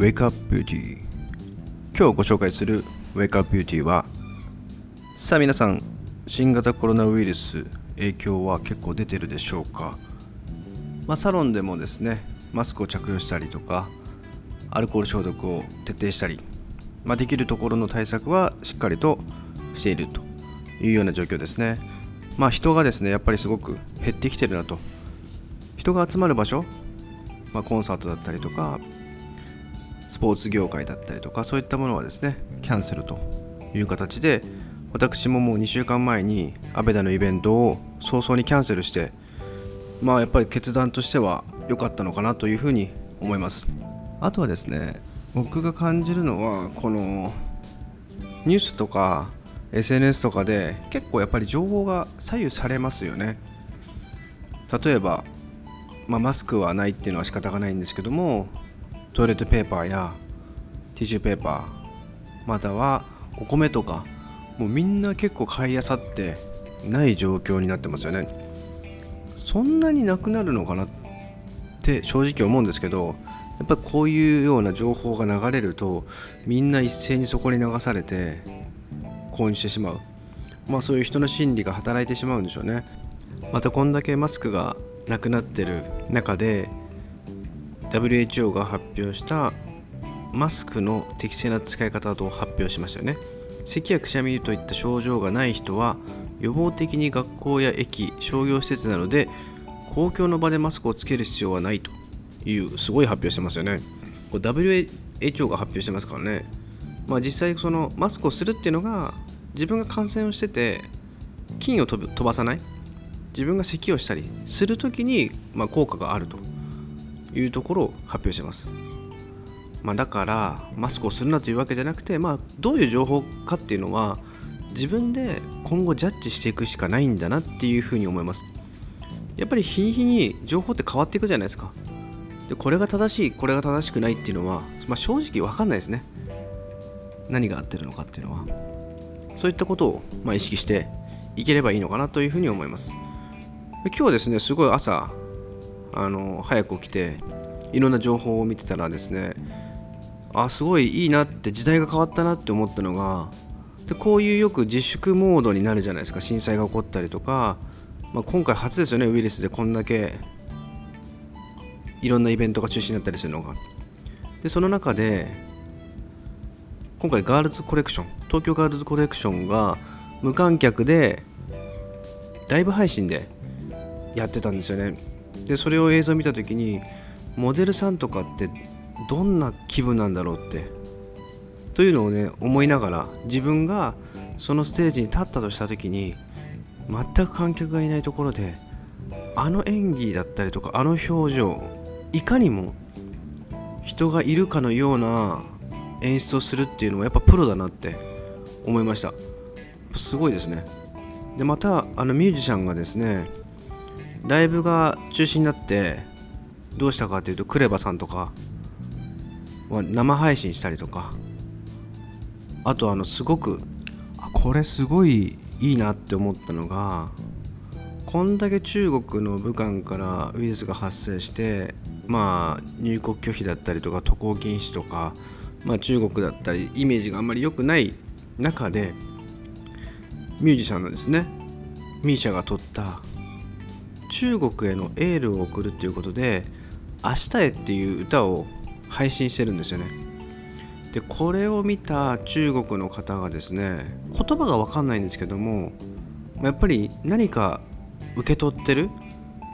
Wake Up Beauty 今日ご紹介する Wake Up Beauty はさあ皆さん新型コロナウイルス影響は結構出てるでしょうか、まあ、サロンでもですねマスクを着用したりとかアルコール消毒を徹底したり、まあ、できるところの対策はしっかりとしているというような状況ですね。まあ人がですねやっぱりすごく減ってきてるなと。人が集まる場所、まあ、コンサートだったりとかスポーツ業界だったりとかそういったものはですねキャンセルという形で私ももう2週間前にアベダのイベントを早々にキャンセルしてまあやっぱり決断としては良かったのかなというふうに思います。あとはですね僕が感じるのはこのニュースとか SNS とかで結構やっぱり情報が左右されますよね。例えば、まあ、マスクはないっていうのは仕方がないんですけどもトイレットペーパーやティッシュペーパーまたはお米とかもうみんな結構買いあさってない状況になってますよね。そんなになくなるのかなって正直思うんですけどやっぱこういうような情報が流れるとみんな一斉にそこに流されて購入してしまう。まあそういう人の心理が働いてしまうんでしょうね。またこんだけマスクがなくなってる中で WHO が発表したマスクの適正な使い方と発表しましたよね。咳やくしゃみといった症状がない人は予防的に学校や駅商業施設などで公共の場でマスクをつける必要はないというすごい発表してますよね。これ WHO が発表してますからね。まあ実際そのマスクをするっていうのが自分が感染をしてて菌を飛ばさない。自分が咳をしたりする時にま効果があると。いうところを発表します。まあ、だからマスクをするなというわけじゃなくて、まあ、どういう情報かっていうのは自分で今後ジャッジしていくしかないんだなっていうふうに思います。やっぱり日に日に情報って変わっていくじゃないですか。でこれが正しいこれが正しくないっていうのは、まあ、正直分かんないですね。何が合ってるのかっていうのは。そういったことを、まあ、意識していければいいのかなというふうに思います。今日はですねすごい朝あの早く起きていろんな情報を見てたらですねあすごいいいなって時代が変わったなって思ったのがでこういうよく自粛モードになるじゃないですか震災が起こったりとか、まあ、今回初ですよねウイルスでこんだけいろんなイベントが中止になったりするのが。でその中で今回ガールズコレクション東京ガールズコレクションが無観客でライブ配信でやってたんですよね。でそれを映像を見た時にモデルさんとかってどんな気分なんだろうってというのをね思いながら自分がそのステージに立ったとした時に全く観客がいないところであの演技だったりとかあの表情いかにも人がいるかのような演出をするっていうのはやっぱプロだなって思いました。すごいですね。でまたあのミュージシャンがですねライブが中止になってどうしたかというとクレバさんとかは生配信したりとか。あとあのすごくあこれすごいいいなって思ったのがこんだけ中国の武漢からウイルスが発生してまあ入国拒否だったりとか渡航禁止とか、まあ、中国だったりイメージがあんまり良くない中でミュージシャンのですね。ミーシャが撮った中国へのエールを送るっていうことで「明日へ」っていう歌を配信してるんですよね。でこれを見た中国の方がですね言葉が分かんないんですけどもやっぱり何か受け取ってる？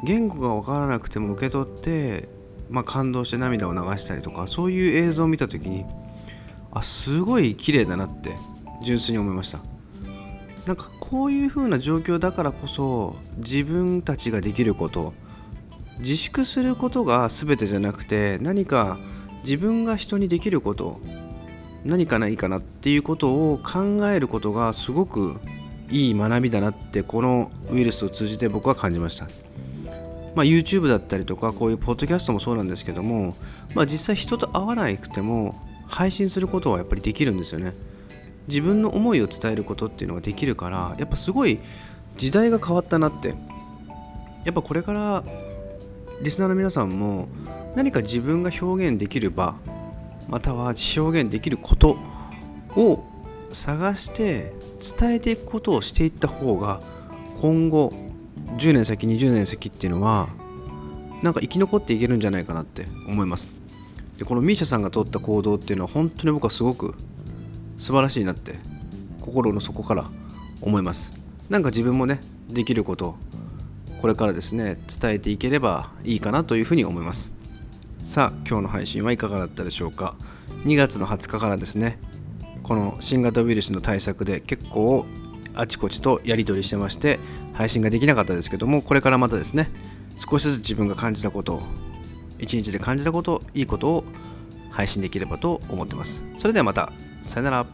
言語が分からなくても受け取って、まあ、感動して涙を流したりとかそういう映像を見た時にあすごい綺麗だなって純粋に思いました。なんかこういう風な状況だからこそ自分たちができること自粛することが全てじゃなくて何か自分が人にできること何かないかなっていうことを考えることがすごくいい学びだなってこのウイルスを通じて僕は感じました。まあ、YouTube だったりとかこういうポッドキャストもそうなんですけども、まあ、実際人と会わなくても配信することはやっぱりできるんですよね。自分の思いを伝えることっていうのができるからやっぱすごい時代が変わったなって。やっぱこれからリスナーの皆さんも何か自分が表現できる場または表現できることを探して伝えていくことをしていった方が今後10年先20年先っていうのはなんか生き残っていけるんじゃないかなって思います。でこの misia さんが取った行動っていうのは本当に僕はすごく素晴らしいなって心の底から思います。なんか自分もねできることこれからですね伝えていければいいかなというふうに思います。さあ今日の配信はいかがだったでしょうか。2月の20日からですねこの新型ウイルスの対策で結構あちこちとやり取りしてまして配信ができなかったですけどもこれからまたですね少しずつ自分が感じたことを一日で感じたこといいことを配信できればと思ってます。それではまた。さよなら